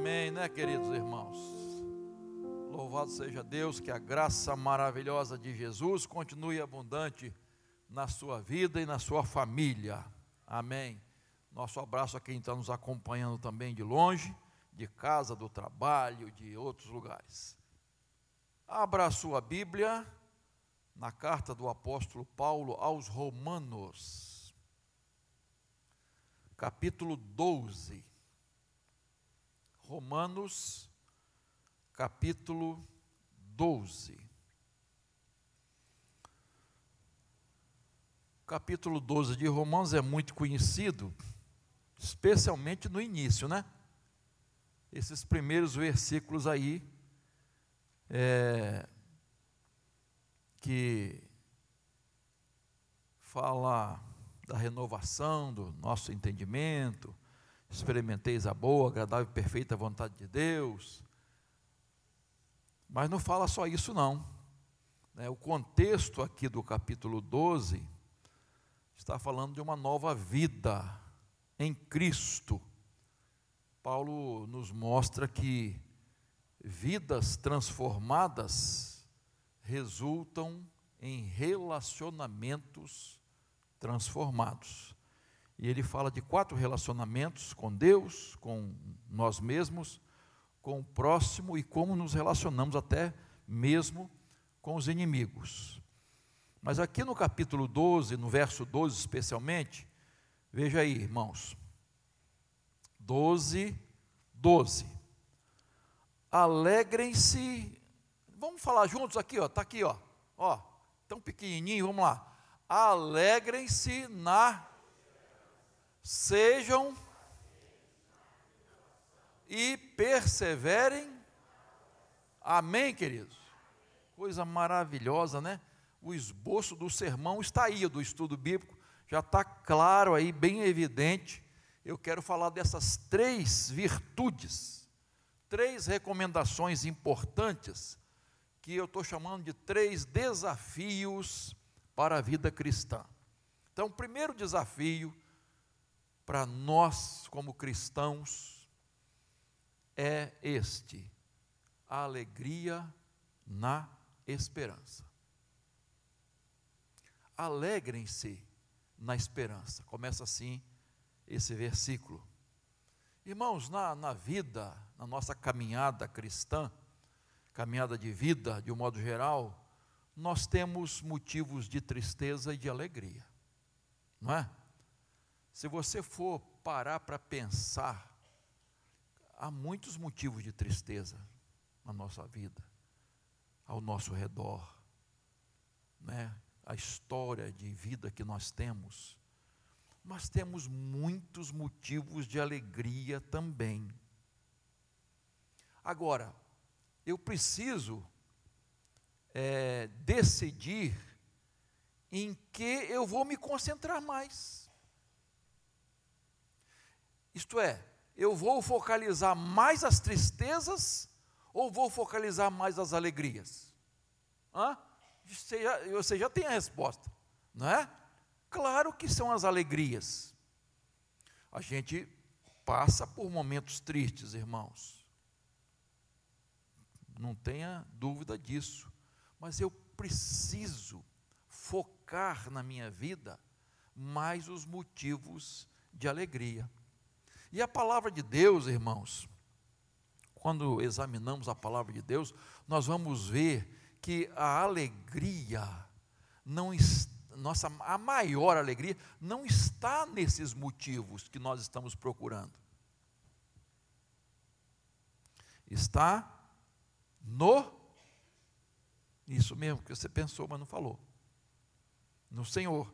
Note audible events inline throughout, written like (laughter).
Amém, né, queridos irmãos? Louvado seja Deus, que a graça maravilhosa de Jesus continue abundante na sua vida e na sua família. Amém. Nosso abraço a quem está nos acompanhando também de longe, de casa, do trabalho, de outros lugares. Abra a sua Bíblia na carta do apóstolo Paulo aos Romanos, capítulo 12. Romanos, capítulo 12. O capítulo 12 de Romanos é muito conhecido, especialmente no início, né? Esses primeiros versículos aí, é, que fala da renovação do nosso entendimento, experimenteis a boa, agradável e perfeita vontade de Deus. Mas não fala só isso, não. Né? O contexto aqui do capítulo 12 está falando de uma nova vida em Cristo. Paulo nos mostra que vidas transformadas resultam em relacionamentos transformados. E ele fala de quatro relacionamentos com Deus, com nós mesmos, com o próximo e como nos relacionamos até mesmo com os inimigos. Mas aqui no capítulo 12, no verso 12 especialmente, veja aí, irmãos. 12, 12. Alegrem-se. Vamos falar juntos aqui, ó. Está aqui, ó. Ó, tão pequenininho, vamos lá. Alegrem-se na sejam e perseverem. Amém, queridos? Coisa maravilhosa, né? O esboço do sermão está aí, do estudo bíblico, já está claro aí, bem evidente. Eu quero falar dessas três virtudes, três recomendações importantes, que eu estou chamando de três desafios para a vida cristã. Então, o primeiro desafio para nós, como cristãos, é este: a alegria na esperança. Alegrem-se na esperança. Começa assim esse versículo. Irmãos, na, na vida, na nossa caminhada cristã, caminhada de vida, de um modo geral, nós temos motivos de tristeza e de alegria, não é? Se você for parar para pensar, há muitos motivos de tristeza na nossa vida, ao nosso redor, né? a história de vida que nós temos, mas temos muitos motivos de alegria também. Agora, eu preciso é, decidir em que eu vou me concentrar mais. Isto é, eu vou focalizar mais as tristezas ou vou focalizar mais as alegrias? Hã? Você, já, você já tem a resposta, não é? Claro que são as alegrias. A gente passa por momentos tristes, irmãos. Não tenha dúvida disso. Mas eu preciso focar na minha vida mais os motivos de alegria. E a palavra de Deus, irmãos, quando examinamos a palavra de Deus, nós vamos ver que a alegria não nossa a maior alegria não está nesses motivos que nós estamos procurando. Está no isso mesmo que você pensou, mas não falou. No Senhor.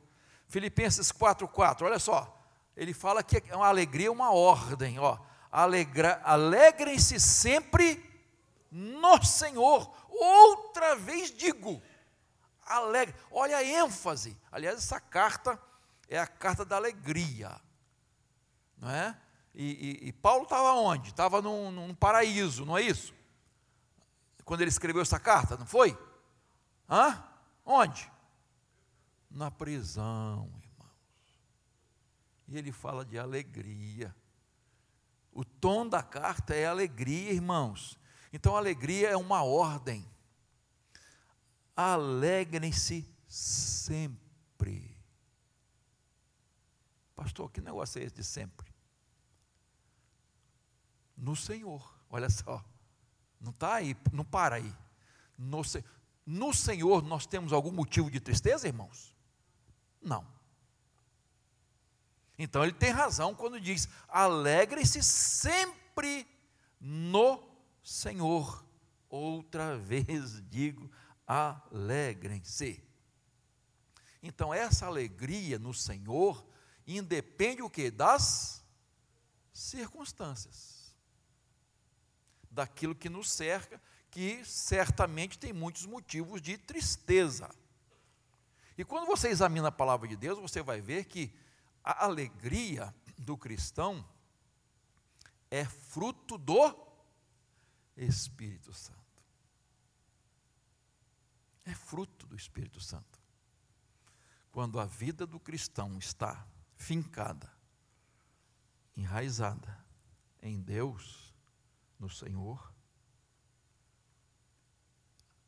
Filipenses 4:4, olha só ele fala que é uma alegria, uma ordem, ó. Alegrem-se sempre no Senhor. Outra vez digo, alegre. Olha a ênfase. Aliás, essa carta é a carta da alegria, não é? E, e, e Paulo estava onde? Estava num, num paraíso, não é isso? Quando ele escreveu essa carta, não foi? Hã? Onde? Na prisão, e ele fala de alegria. O tom da carta é alegria, irmãos. Então, alegria é uma ordem. Alegrem-se sempre. Pastor, que negócio é esse de sempre? No Senhor, olha só. Não está aí, não para aí. No, no Senhor nós temos algum motivo de tristeza, irmãos? Não. Então ele tem razão quando diz: alegre-se sempre no Senhor. Outra (laughs) vez digo, alegrem-se. Então essa alegria no Senhor independe o que? Das circunstâncias. Daquilo que nos cerca, que certamente tem muitos motivos de tristeza. E quando você examina a palavra de Deus, você vai ver que a alegria do cristão é fruto do Espírito Santo. É fruto do Espírito Santo. Quando a vida do cristão está fincada, enraizada em Deus, no Senhor,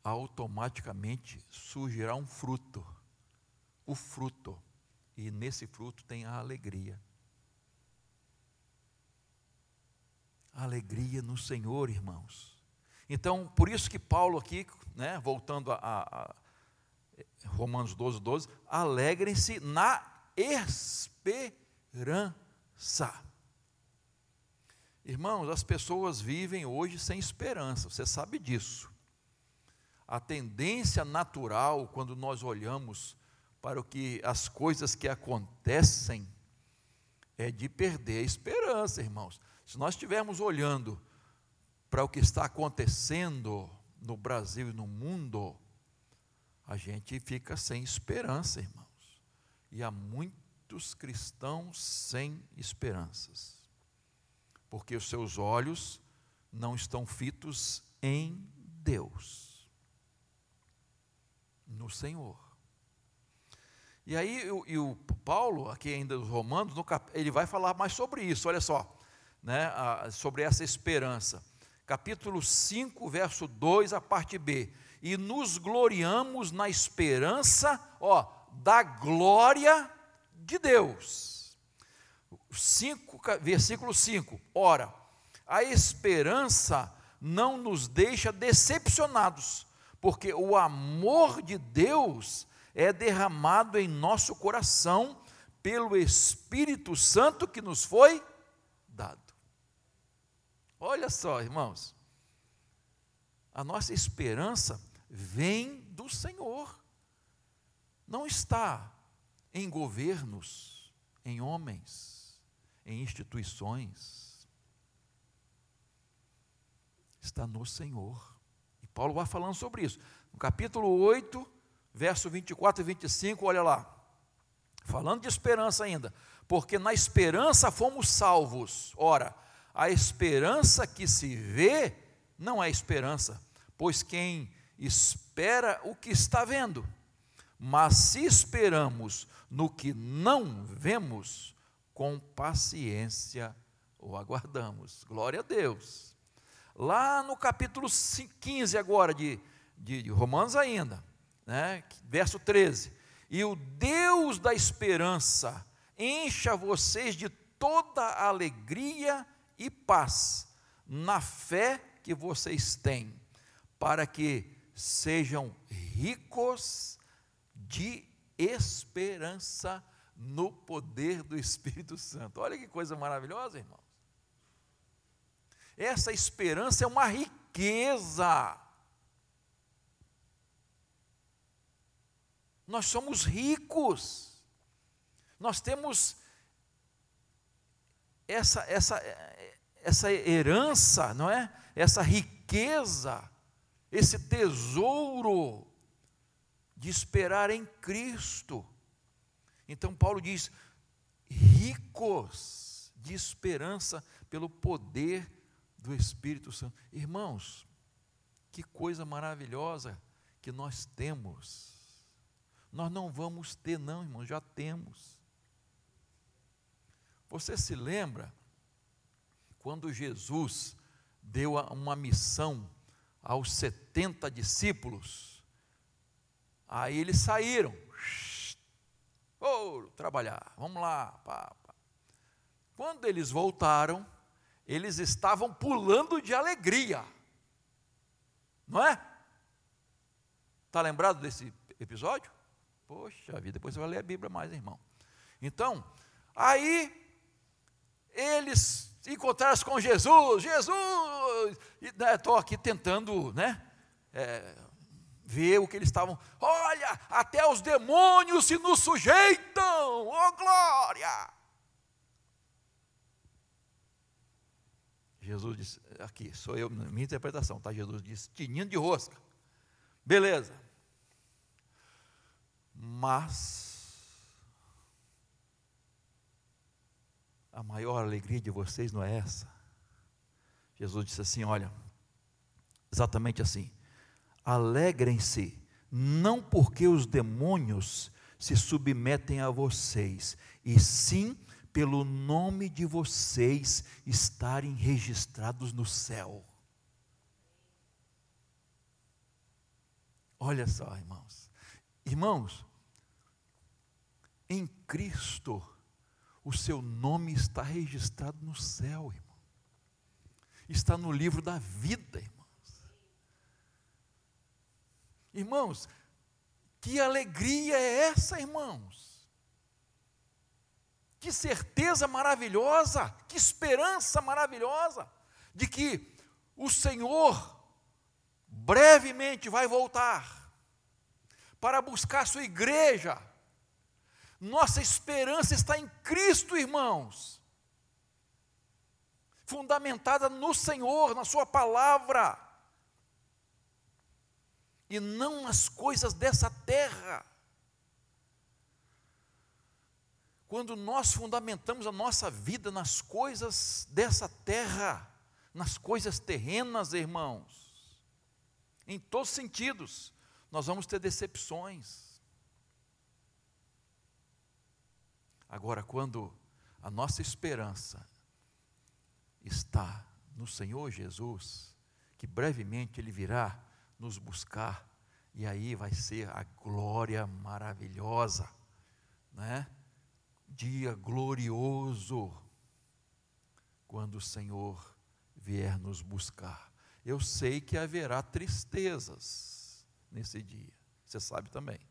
automaticamente surgirá um fruto. O fruto e nesse fruto tem a alegria. Alegria no Senhor, irmãos. Então, por isso que Paulo aqui, né, voltando a, a Romanos 12, 12, alegrem-se na esperança. Irmãos, as pessoas vivem hoje sem esperança, você sabe disso. A tendência natural, quando nós olhamos para o que as coisas que acontecem é de perder a esperança, irmãos. Se nós estivermos olhando para o que está acontecendo no Brasil e no mundo, a gente fica sem esperança, irmãos. E há muitos cristãos sem esperanças, porque os seus olhos não estão fitos em Deus, no Senhor. E aí o, e o Paulo, aqui ainda dos Romanos, ele vai falar mais sobre isso, olha só, né, sobre essa esperança. Capítulo 5, verso 2, a parte B. E nos gloriamos na esperança, ó, da glória de Deus. 5, versículo 5. Ora, a esperança não nos deixa decepcionados, porque o amor de Deus é derramado em nosso coração pelo Espírito Santo que nos foi dado. Olha só, irmãos, a nossa esperança vem do Senhor, não está em governos, em homens, em instituições, está no Senhor. E Paulo vai falando sobre isso. No capítulo 8, verso 24 e 25, olha lá. Falando de esperança ainda, porque na esperança fomos salvos. Ora, a esperança que se vê não é esperança, pois quem espera o que está vendo. Mas se esperamos no que não vemos, com paciência o aguardamos. Glória a Deus. Lá no capítulo 15 agora de, de, de Romanos ainda, né? verso 13: E o Deus da esperança encha vocês de toda alegria e paz na fé que vocês têm, para que sejam ricos de esperança no poder do Espírito Santo. Olha que coisa maravilhosa, irmãos. Essa esperança é uma riqueza Nós somos ricos. Nós temos essa, essa, essa herança, não é? Essa riqueza, esse tesouro de esperar em Cristo. Então Paulo diz: ricos de esperança pelo poder do Espírito Santo. Irmãos, que coisa maravilhosa que nós temos nós não vamos ter, não, irmão, já temos. Você se lembra quando Jesus deu uma missão aos 70 discípulos, aí eles saíram. Oh, trabalhar, vamos lá. Pá, pá. Quando eles voltaram, eles estavam pulando de alegria. Não é? Está lembrado desse episódio? Poxa vida, depois você vai ler a Bíblia mais, irmão. Então, aí eles encontraram-se com Jesus, Jesus, estou né, aqui tentando, né, é, ver o que eles estavam, olha, até os demônios se nos sujeitam, oh glória! Jesus disse, aqui, sou eu, minha interpretação, tá? Jesus disse, tininho de rosca, beleza, mas a maior alegria de vocês não é essa. Jesus disse assim: olha, exatamente assim, alegrem-se, não porque os demônios se submetem a vocês, e sim pelo nome de vocês estarem registrados no céu. Olha só, irmãos. Irmãos, em Cristo, o seu nome está registrado no céu, irmão. Está no livro da vida, irmãos. Irmãos, que alegria é essa, irmãos? Que certeza maravilhosa, que esperança maravilhosa de que o Senhor brevemente vai voltar para buscar sua igreja nossa esperança está em Cristo, irmãos. Fundamentada no Senhor, na Sua palavra. E não nas coisas dessa terra. Quando nós fundamentamos a nossa vida nas coisas dessa terra, nas coisas terrenas, irmãos, em todos os sentidos, nós vamos ter decepções Agora, quando a nossa esperança está no Senhor Jesus, que brevemente Ele virá nos buscar, e aí vai ser a glória maravilhosa, né? Dia glorioso, quando o Senhor vier nos buscar. Eu sei que haverá tristezas nesse dia, você sabe também.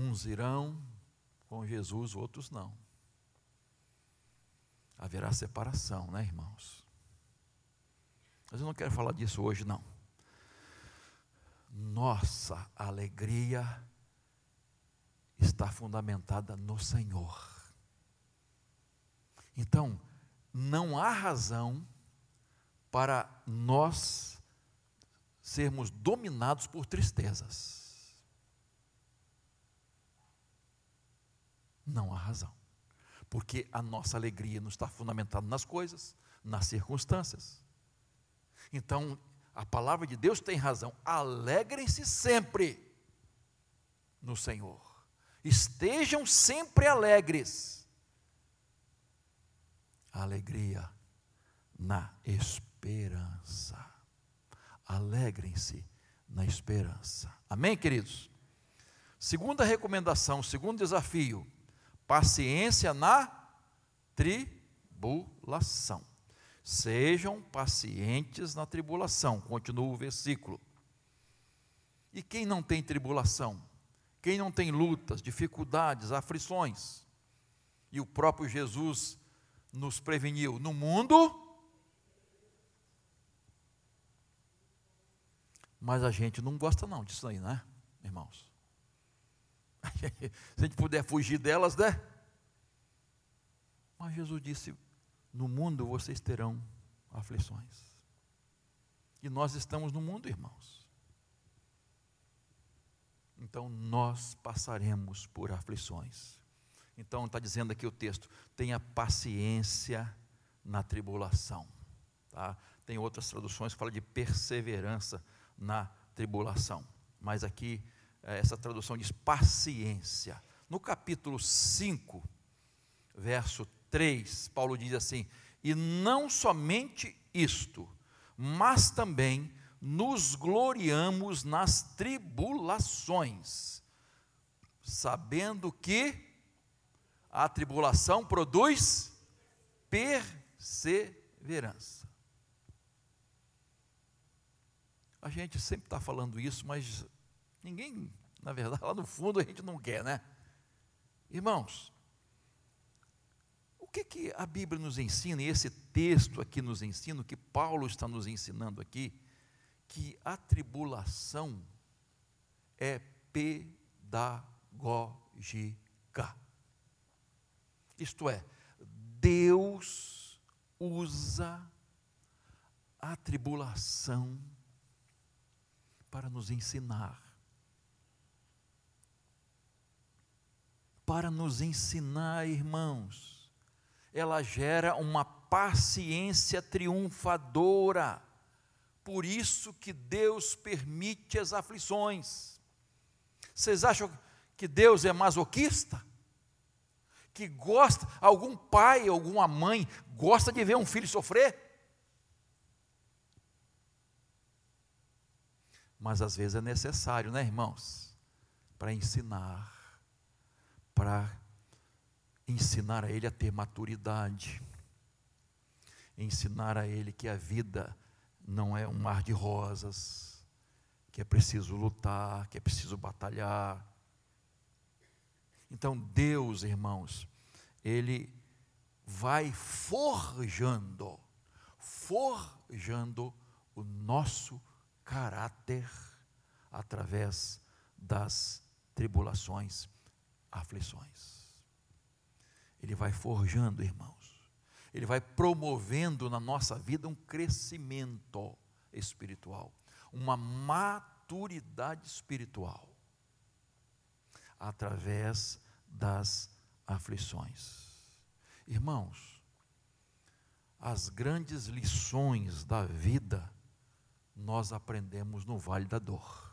Uns irão com Jesus, outros não. Haverá separação, né, irmãos? Mas eu não quero falar disso hoje, não. Nossa alegria está fundamentada no Senhor. Então, não há razão para nós sermos dominados por tristezas. Não há razão. Porque a nossa alegria não está fundamentada nas coisas, nas circunstâncias. Então, a palavra de Deus tem razão. Alegrem-se sempre no Senhor. Estejam sempre alegres. alegria na esperança. Alegrem-se na esperança. Amém, queridos? Segunda recomendação, segundo desafio paciência na tribulação. Sejam pacientes na tribulação, continua o versículo. E quem não tem tribulação? Quem não tem lutas, dificuldades, aflições? E o próprio Jesus nos preveniu: no mundo. Mas a gente não gosta não disso aí, né, irmãos? (laughs) Se a gente puder fugir delas, né? Mas Jesus disse: No mundo vocês terão aflições. E nós estamos no mundo, irmãos. Então nós passaremos por aflições. Então está dizendo aqui o texto: tenha paciência na tribulação. Tá? Tem outras traduções que falam de perseverança na tribulação. Mas aqui essa tradução diz paciência. No capítulo 5, verso 3, Paulo diz assim: E não somente isto, mas também nos gloriamos nas tribulações, sabendo que a tribulação produz perseverança. A gente sempre está falando isso, mas ninguém, na verdade, lá no fundo a gente não quer, né? Irmãos, o que, que a Bíblia nos ensina, e esse texto aqui nos ensina, o que Paulo está nos ensinando aqui, que a tribulação é pedagógica. Isto é, Deus usa a tribulação para nos ensinar. Para nos ensinar, irmãos, ela gera uma paciência triunfadora. Por isso que Deus permite as aflições. Vocês acham que Deus é masoquista? Que gosta, algum pai, alguma mãe gosta de ver um filho sofrer? Mas às vezes é necessário, né, irmãos? Para ensinar, para ensinar a ele a ter maturidade, ensinar a ele que a vida não é um mar de rosas, que é preciso lutar, que é preciso batalhar. Então, Deus, irmãos, Ele vai forjando, forjando o nosso caráter através das tribulações, aflições. Ele vai forjando, irmãos. Ele vai promovendo na nossa vida um crescimento espiritual, uma maturidade espiritual através das aflições. Irmãos, as grandes lições da vida nós aprendemos no vale da dor.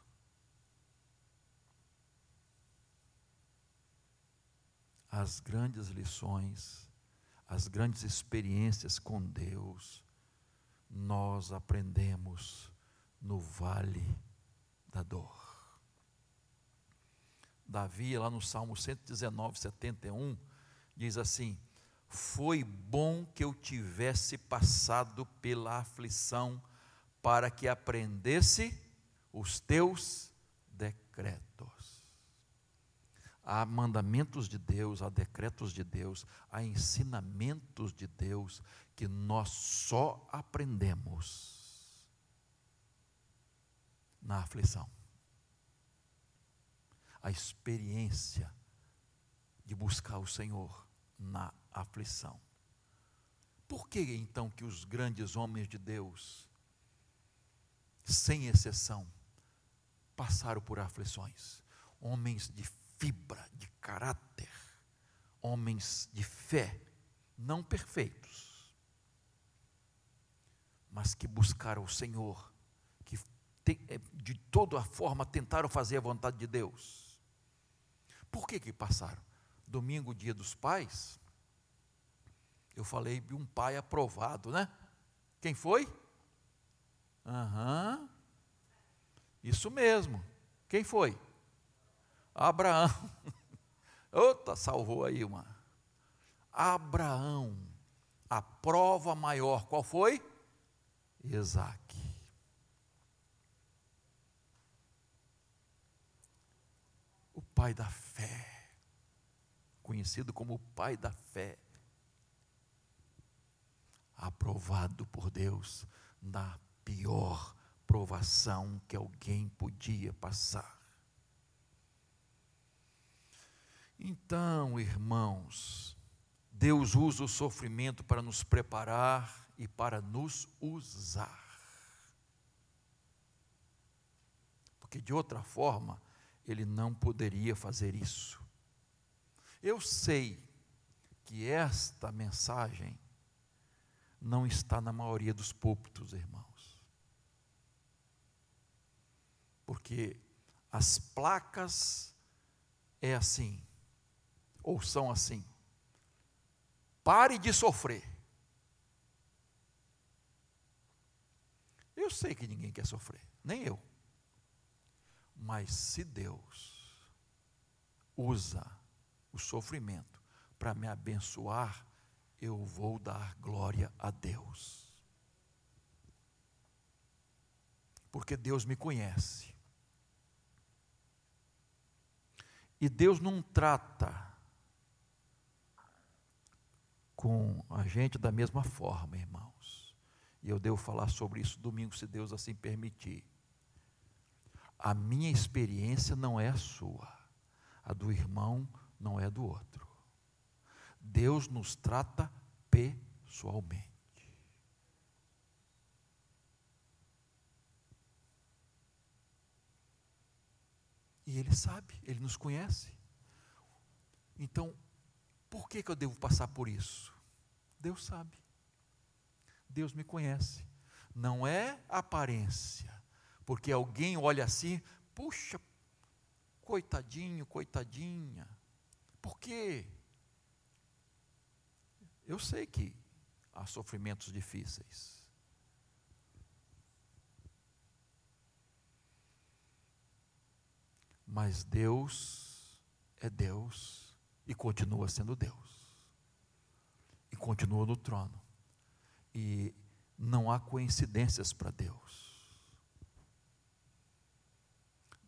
As grandes lições, as grandes experiências com Deus, nós aprendemos no vale da dor. Davi, lá no Salmo 119, 71, diz assim: Foi bom que eu tivesse passado pela aflição para que aprendesse os teus decretos. Há mandamentos de Deus, há decretos de Deus, há ensinamentos de Deus que nós só aprendemos na aflição. A experiência de buscar o Senhor na aflição. Por que então que os grandes homens de Deus sem exceção, passaram por aflições. Homens de fibra, de caráter, homens de fé, não perfeitos, mas que buscaram o Senhor, que eh, de toda forma tentaram fazer a vontade de Deus. Por que que passaram? Domingo, dia dos pais, eu falei de um pai aprovado, né? Quem foi? Aham. Isso mesmo. Quem foi? Abraão. (laughs) Outra, salvou aí uma. Abraão. A prova maior, qual foi? Isaac. O pai da fé. Conhecido como o pai da fé. Aprovado por Deus na pior provação que alguém podia passar. Então, irmãos, Deus usa o sofrimento para nos preparar e para nos usar. Porque de outra forma, ele não poderia fazer isso. Eu sei que esta mensagem não está na maioria dos púlpitos, irmãos porque as placas é assim: ou são assim. Pare de sofrer. Eu sei que ninguém quer sofrer, nem eu. Mas se Deus usa o sofrimento para me abençoar, eu vou dar glória a Deus. Porque Deus me conhece. E Deus não trata com a gente da mesma forma, irmãos. E eu devo falar sobre isso domingo, se Deus assim permitir. A minha experiência não é a sua, a do irmão não é do outro. Deus nos trata pessoalmente. E Ele sabe, Ele nos conhece. Então, por que, que eu devo passar por isso? Deus sabe. Deus me conhece. Não é aparência, porque alguém olha assim, puxa, coitadinho, coitadinha. Por quê? Eu sei que há sofrimentos difíceis. Mas Deus é Deus e continua sendo Deus. E continua no trono. E não há coincidências para Deus.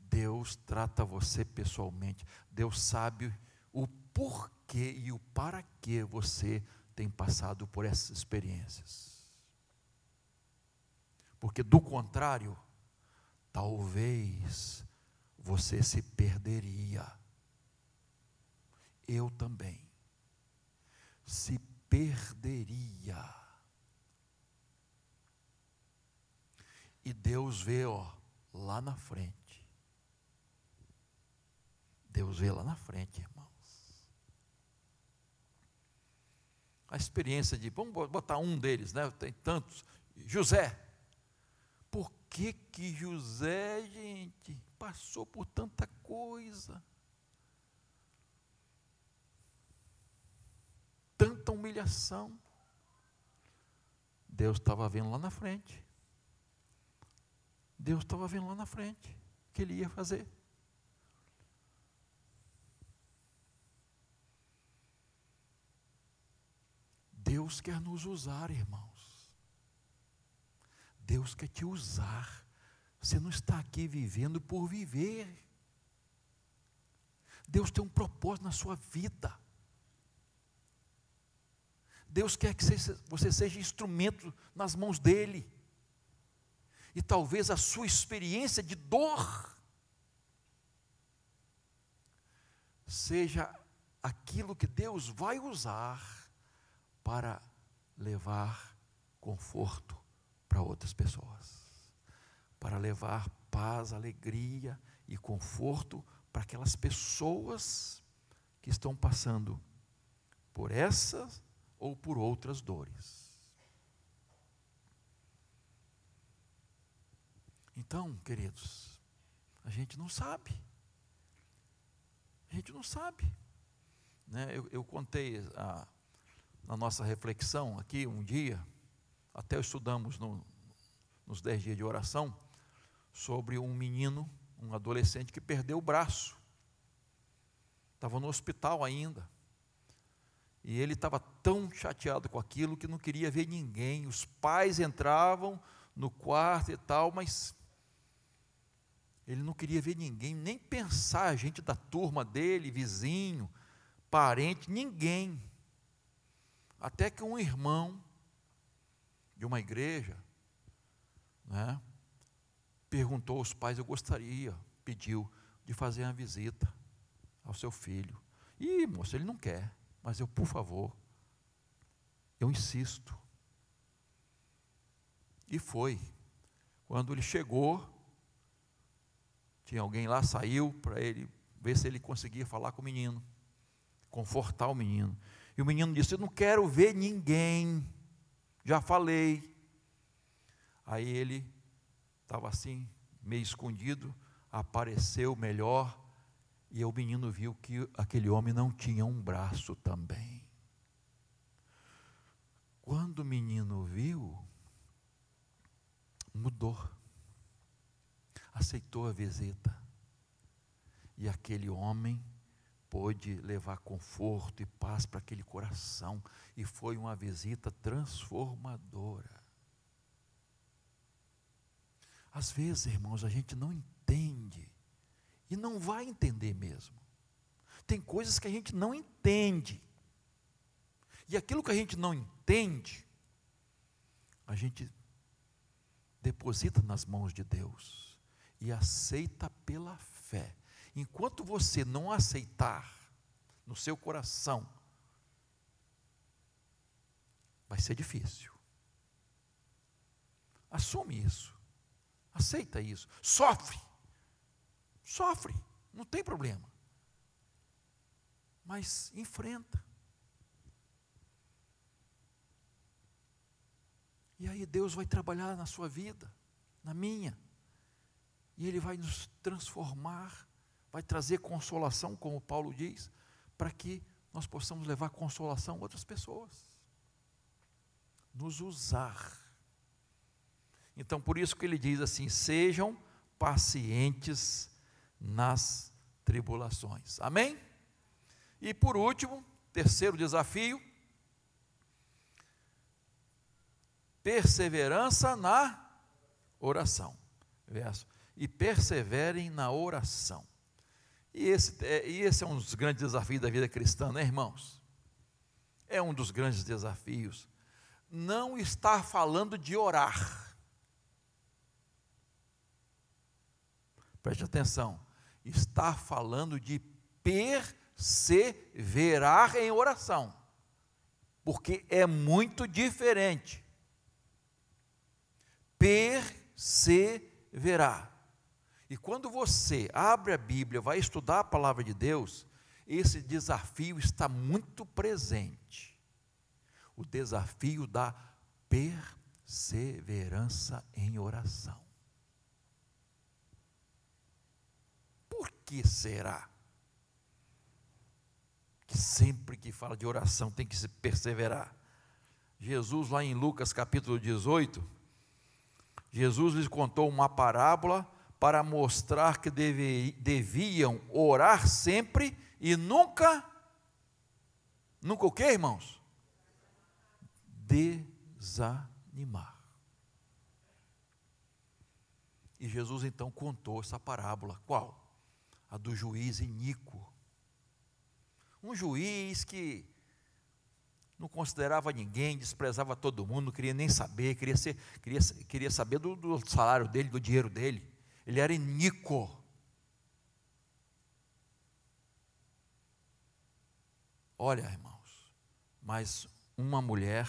Deus trata você pessoalmente. Deus sabe o porquê e o para que você tem passado por essas experiências. Porque do contrário, talvez você se perderia. Eu também. Se perderia. E Deus vê, ó, lá na frente. Deus vê lá na frente, irmãos. A experiência de, vamos botar um deles, né? Tem tantos. José. Por que que José, gente, passou por tanta coisa? Tanta humilhação. Deus estava vendo lá na frente. Deus estava vendo lá na frente o que ele ia fazer. Deus quer nos usar, irmãos. Deus quer te usar. Você não está aqui vivendo por viver. Deus tem um propósito na sua vida. Deus quer que você seja instrumento nas mãos dEle. E talvez a sua experiência de dor seja aquilo que Deus vai usar para levar conforto para outras pessoas, para levar paz, alegria e conforto para aquelas pessoas que estão passando por essas ou por outras dores. Então, queridos, a gente não sabe. A gente não sabe. Né? Eu, eu contei a, na nossa reflexão aqui um dia, até estudamos no, nos dez dias de oração, sobre um menino, um adolescente que perdeu o braço. Estava no hospital ainda. E ele estava tão chateado com aquilo que não queria ver ninguém. Os pais entravam no quarto e tal, mas ele não queria ver ninguém, nem pensar, gente da turma dele, vizinho, parente, ninguém. Até que um irmão de uma igreja, né, perguntou aos pais: Eu gostaria, pediu, de fazer uma visita ao seu filho. E, moço, ele não quer, mas eu, por favor, eu insisto. E foi. Quando ele chegou, tinha alguém lá, saiu para ele ver se ele conseguia falar com o menino, confortar o menino. E o menino disse: Eu não quero ver ninguém, já falei. Aí ele estava assim, meio escondido, apareceu melhor E o menino viu que aquele homem não tinha um braço também. Quando o menino viu, mudou, aceitou a visita. E aquele homem pôde levar conforto e paz para aquele coração, e foi uma visita transformadora. Às vezes, irmãos, a gente não entende, e não vai entender mesmo. Tem coisas que a gente não entende, e aquilo que a gente não entende, a gente deposita nas mãos de Deus e aceita pela fé. Enquanto você não aceitar no seu coração, vai ser difícil. Assume isso. Aceita isso. Sofre. Sofre. Não tem problema. Mas enfrenta. E aí Deus vai trabalhar na sua vida, na minha. E Ele vai nos transformar vai trazer consolação, como Paulo diz, para que nós possamos levar consolação a outras pessoas. Nos usar. Então, por isso que ele diz assim: sejam pacientes nas tribulações. Amém? E por último, terceiro desafio, perseverança na oração. Verso. E perseverem na oração. E esse, é, e esse é um dos grandes desafios da vida cristã, né, irmãos? É um dos grandes desafios. Não estar falando de orar. Preste atenção. Estar falando de perseverar em oração. Porque é muito diferente. Perseverar. E quando você abre a Bíblia, vai estudar a palavra de Deus, esse desafio está muito presente. O desafio da perseverança em oração. Por que será? Que sempre que fala de oração tem que se perseverar. Jesus, lá em Lucas capítulo 18, Jesus lhes contou uma parábola para mostrar que deve, deviam orar sempre e nunca, nunca o que, irmãos? Desanimar. E Jesus então contou essa parábola, qual? A do juiz iníquo. Um juiz que não considerava ninguém, desprezava todo mundo, não queria nem saber, queria, ser, queria, queria saber do, do salário dele, do dinheiro dele ele era iníquo. Olha, irmãos, mas uma mulher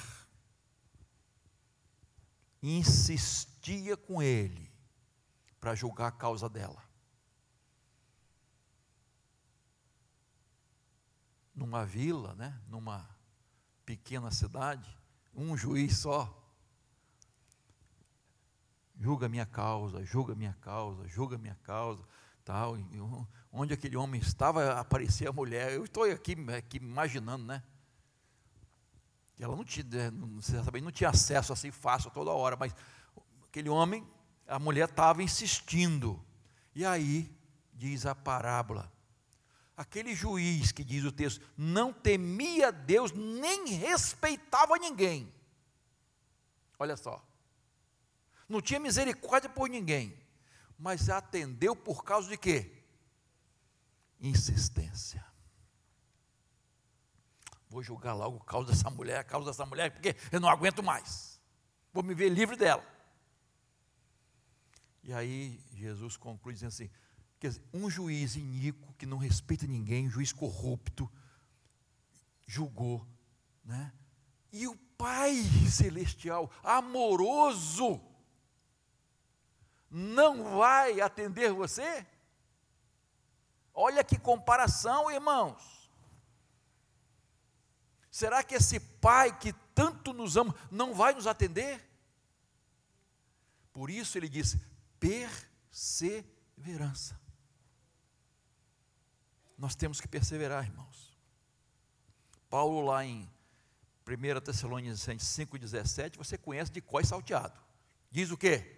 insistia com ele para julgar a causa dela. Numa vila, né, numa pequena cidade, um juiz só julga minha causa, julga minha causa, julga minha causa, tal. Onde aquele homem estava, aparecia a mulher. Eu estou aqui, aqui imaginando, né? Ela não tinha, né, não tinha acesso assim fácil toda hora, mas aquele homem, a mulher estava insistindo. E aí, diz a parábola, aquele juiz que diz o texto, não temia Deus, nem respeitava ninguém. Olha só não tinha misericórdia por ninguém, mas atendeu por causa de quê? Insistência. Vou julgar logo a causa dessa mulher, a causa dessa mulher, porque eu não aguento mais. Vou me ver livre dela. E aí Jesus conclui dizendo assim: quer dizer, um juiz iníquo que não respeita ninguém, um juiz corrupto, julgou, né? E o Pai (laughs) celestial, amoroso, não vai atender você? Olha que comparação, irmãos. Será que esse pai que tanto nos ama não vai nos atender? Por isso ele diz: perseverança. Nós temos que perseverar, irmãos. Paulo, lá em 1 Tessalonicenses 5,17, você conhece de có salteado. Diz o quê?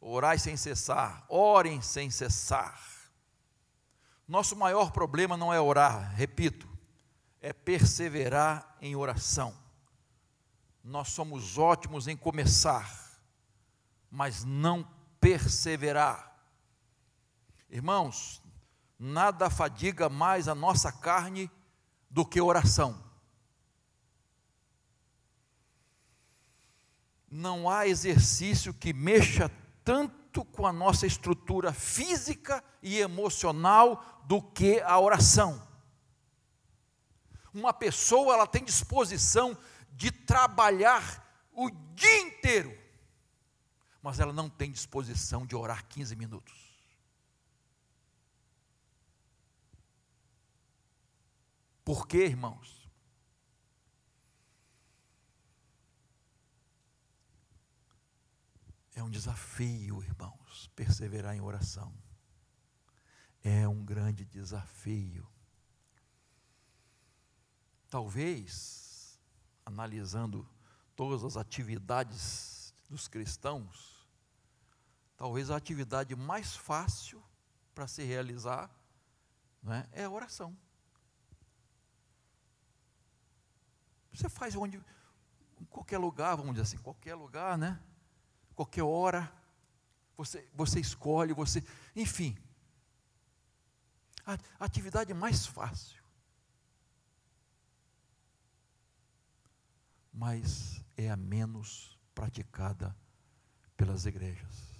Orai sem cessar, orem sem cessar. Nosso maior problema não é orar, repito, é perseverar em oração. Nós somos ótimos em começar, mas não perseverar. Irmãos, nada fadiga mais a nossa carne do que oração. Não há exercício que mexa tanto com a nossa estrutura física e emocional do que a oração. Uma pessoa ela tem disposição de trabalhar o dia inteiro, mas ela não tem disposição de orar 15 minutos. Por quê, irmãos? É um desafio, irmãos, perseverar em oração. É um grande desafio. Talvez, analisando todas as atividades dos cristãos, talvez a atividade mais fácil para se realizar é, é a oração. Você faz onde, em qualquer lugar, vamos dizer assim, qualquer lugar, né? Qualquer hora, você, você escolhe, você, enfim. A atividade mais fácil. Mas é a menos praticada pelas igrejas.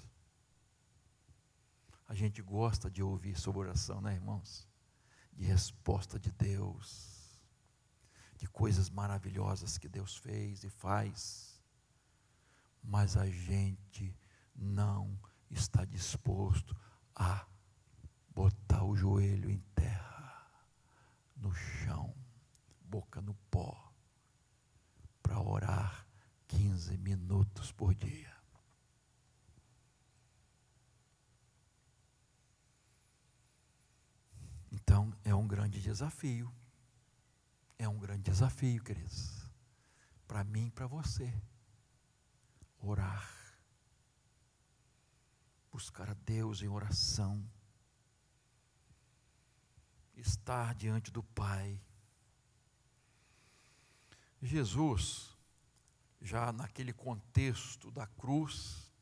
A gente gosta de ouvir sobre oração, né, irmãos? De resposta de Deus de coisas maravilhosas que Deus fez e faz, mas a gente não está disposto a botar o joelho em terra, no chão, boca no pó, para orar 15 minutos por dia. Então, é um grande desafio. É um grande desafio, queridos, para mim e para você. Orar, buscar a Deus em oração, estar diante do Pai. Jesus, já naquele contexto da cruz,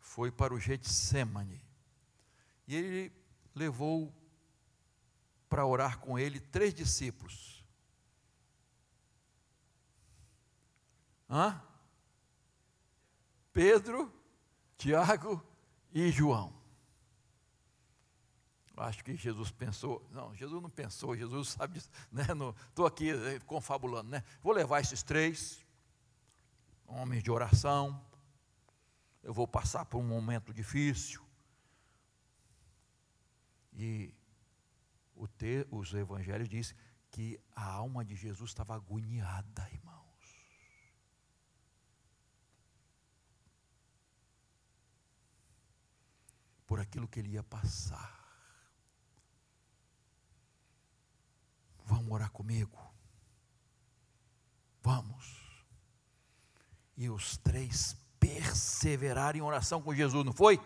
foi para o Getsemane. E ele levou para orar com ele três discípulos. Hã? Pedro, Tiago e João. Acho que Jesus pensou, não, Jesus não pensou, Jesus sabe disso, (laughs) né? Estou aqui eh, confabulando, né? Vou levar esses três, homens de oração, eu vou passar por um momento difícil, e te, os evangelhos diz que a alma de Jesus estava agoniada, irmãos. Por aquilo que ele ia passar. Vamos orar comigo? Vamos. E os três perseveraram em oração com Jesus, não foi?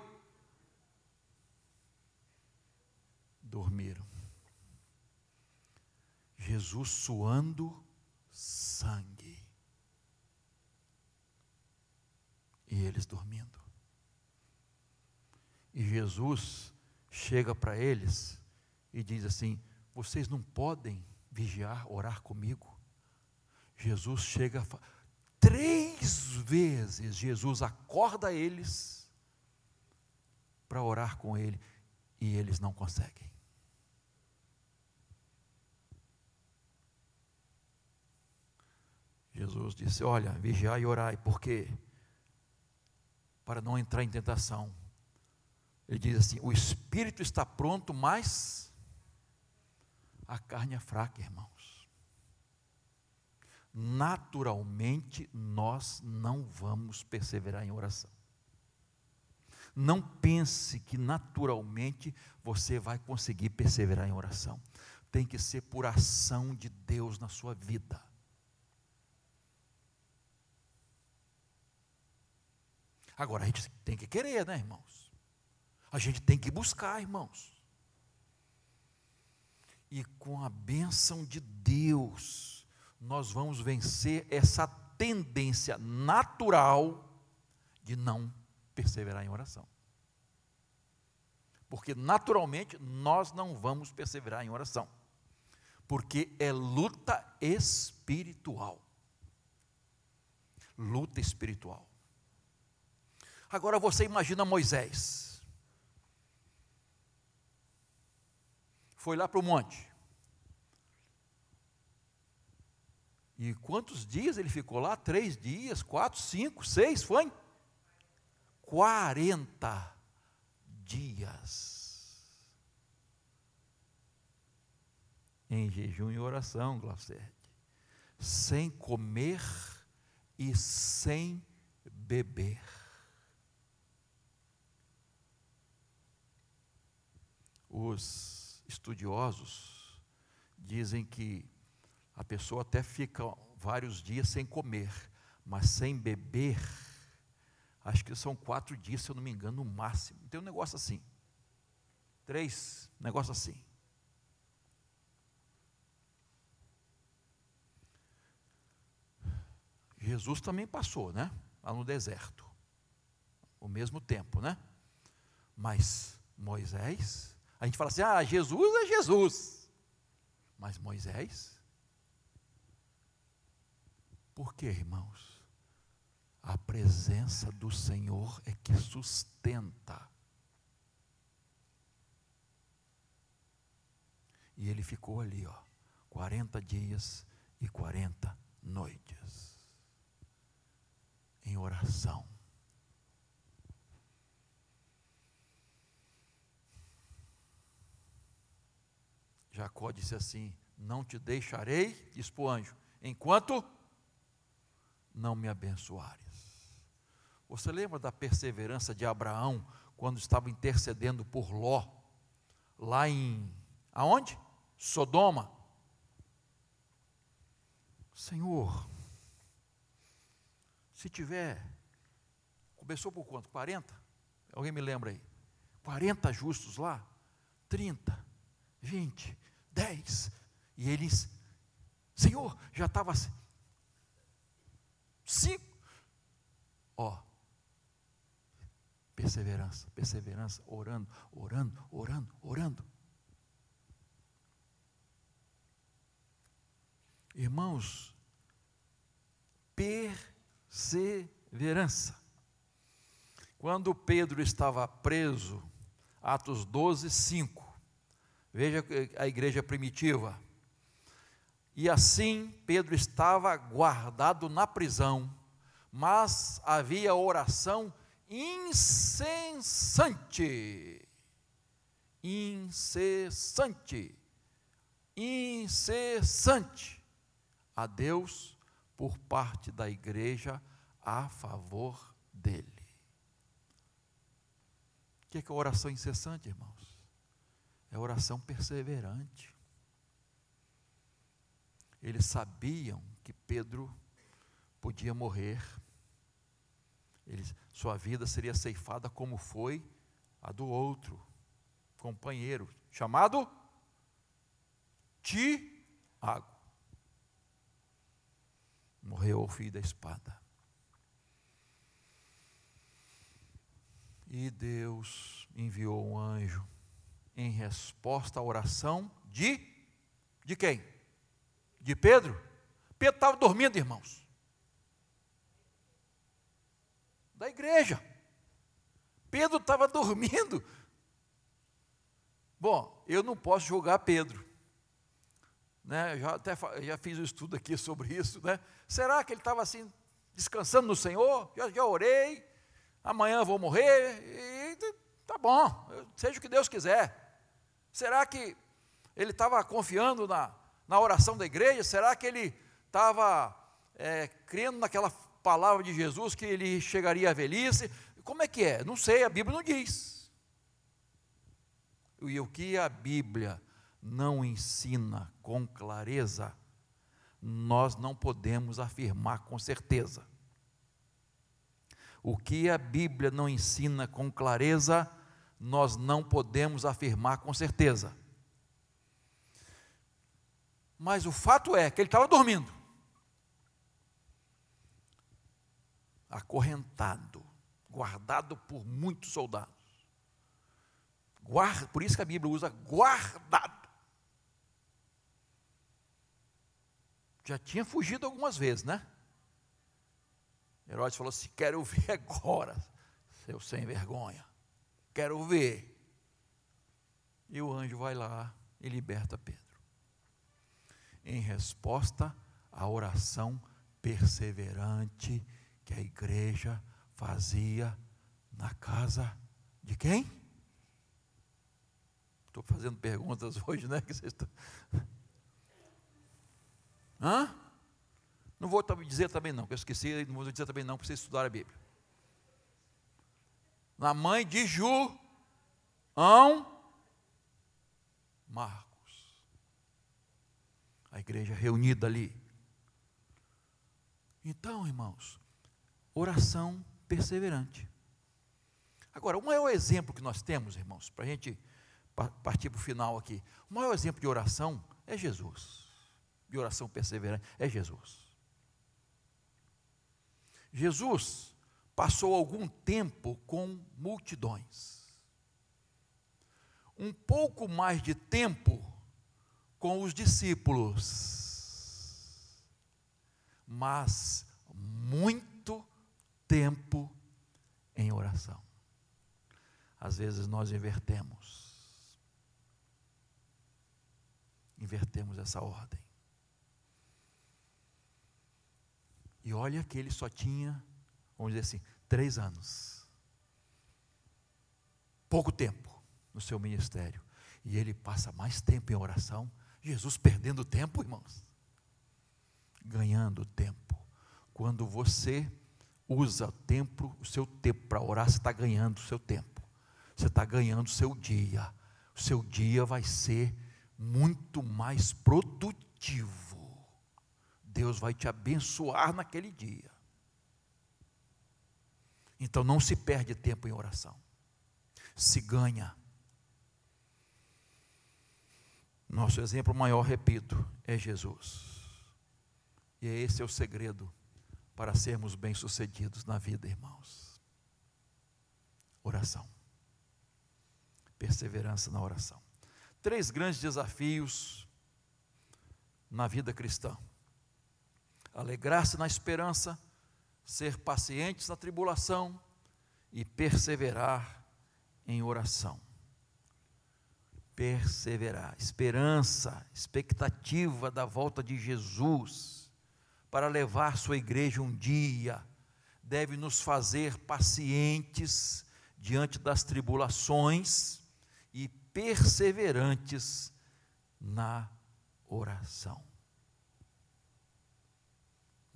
Dormiram. Jesus suando sangue. E eles dormindo. E Jesus chega para eles e diz assim: Vocês não podem vigiar, orar comigo? Jesus chega, três vezes Jesus acorda eles para orar com ele e eles não conseguem. Jesus disse: Olha, vigiai e orai, por quê? Para não entrar em tentação. Ele diz assim: o espírito está pronto, mas a carne é fraca, irmãos. Naturalmente, nós não vamos perseverar em oração. Não pense que naturalmente você vai conseguir perseverar em oração. Tem que ser por ação de Deus na sua vida. Agora a gente tem que querer, né, irmãos? A gente tem que buscar, irmãos. E com a bênção de Deus, nós vamos vencer essa tendência natural de não perseverar em oração. Porque naturalmente nós não vamos perseverar em oração. Porque é luta espiritual. Luta espiritual. Agora você imagina Moisés. Foi lá para o monte. E quantos dias ele ficou lá? Três dias, quatro, cinco, seis, foi? Quarenta dias. Em jejum e oração, Glaucete. Sem comer e sem beber. Os estudiosos dizem que a pessoa até fica vários dias sem comer, mas sem beber, acho que são quatro dias, se eu não me engano, no máximo. Tem um negócio assim. Três, negócio assim. Jesus também passou, né? Lá no deserto. O mesmo tempo, né? Mas Moisés a gente fala assim: ah, Jesus é Jesus. Mas Moisés? Por quê, irmãos? A presença do Senhor é que sustenta. E ele ficou ali, ó, 40 dias e 40 noites, em oração. Jacó disse assim: Não te deixarei, diz para o anjo, enquanto não me abençoares. Você lembra da perseverança de Abraão quando estava intercedendo por Ló, lá em aonde? Sodoma. Senhor, se tiver, começou por quanto? 40? Alguém me lembra aí? 40 justos lá? 30, 20, dez. E eles, Senhor, já estava. Cinco. Ó. Perseverança, perseverança, orando, orando, orando, orando. Irmãos, perseverança. Quando Pedro estava preso, Atos 12, 5, Veja a igreja primitiva. E assim Pedro estava guardado na prisão, mas havia oração incessante. Incessante. Incessante a Deus por parte da igreja a favor dele. O que é, que é oração incessante, irmãos? É oração perseverante. Eles sabiam que Pedro podia morrer. Sua vida seria ceifada como foi a do outro companheiro, chamado Tiago. Morreu ao fio da espada. E Deus enviou um anjo em resposta à oração de de quem? De Pedro? Pedro estava dormindo, irmãos. Da igreja. Pedro estava dormindo. Bom, eu não posso julgar Pedro. Né, já até já fiz um estudo aqui sobre isso, né? Será que ele estava assim descansando no Senhor? Já, já orei, amanhã vou morrer e tá bom, seja o que Deus quiser. Será que ele estava confiando na, na oração da igreja? Será que ele estava é, crendo naquela palavra de Jesus que ele chegaria à velhice? como é que é? Não sei, a Bíblia não diz. E o que a Bíblia não ensina com clareza, nós não podemos afirmar com certeza. O que a Bíblia não ensina com clareza, nós não podemos afirmar com certeza. Mas o fato é que ele estava dormindo, acorrentado, guardado por muitos soldados. Guarda, por isso que a Bíblia usa guardado. Já tinha fugido algumas vezes, né? Herodes falou assim: Quero ver (laughs) agora, seu sem vergonha. Quero ver. E o anjo vai lá e liberta Pedro. Em resposta à oração perseverante que a igreja fazia na casa de quem? Estou fazendo perguntas (laughs) hoje, né? Que vocês estão... Hã? Não vou dizer também não, que eu esqueci, não vou dizer também não, para vocês a Bíblia. Na mãe de João Marcos. A igreja reunida ali. Então, irmãos, oração perseverante. Agora, o maior exemplo que nós temos, irmãos, para a gente partir para o final aqui, o maior exemplo de oração é Jesus. De oração perseverante é Jesus. Jesus passou algum tempo com multidões. Um pouco mais de tempo com os discípulos. Mas muito tempo em oração. Às vezes nós invertemos. Invertemos essa ordem. E olha que ele só tinha, vamos dizer assim, três anos. Pouco tempo no seu ministério. E ele passa mais tempo em oração. Jesus perdendo tempo, irmãos. Ganhando tempo. Quando você usa o tempo, o seu tempo para orar, você está ganhando o seu tempo. Você está ganhando o seu dia. O seu dia vai ser muito mais produtivo Deus vai te abençoar naquele dia. Então não se perde tempo em oração, se ganha. Nosso exemplo maior, repito, é Jesus. E esse é o segredo para sermos bem-sucedidos na vida, irmãos. Oração. Perseverança na oração. Três grandes desafios na vida cristã alegrar-se na esperança, ser pacientes na tribulação e perseverar em oração. Perseverar, esperança, expectativa da volta de Jesus para levar sua igreja um dia, deve nos fazer pacientes diante das tribulações e perseverantes na oração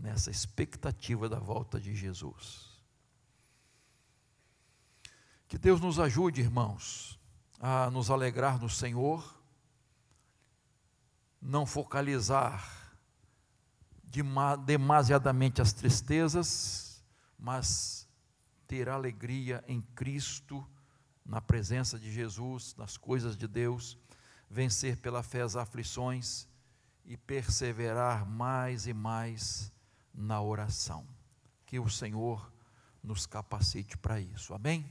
nessa expectativa da volta de Jesus. Que Deus nos ajude, irmãos, a nos alegrar no Senhor, não focalizar demasiadamente as tristezas, mas ter alegria em Cristo, na presença de Jesus, nas coisas de Deus, vencer pela fé as aflições e perseverar mais e mais na oração. Que o Senhor nos capacite para isso. Amém?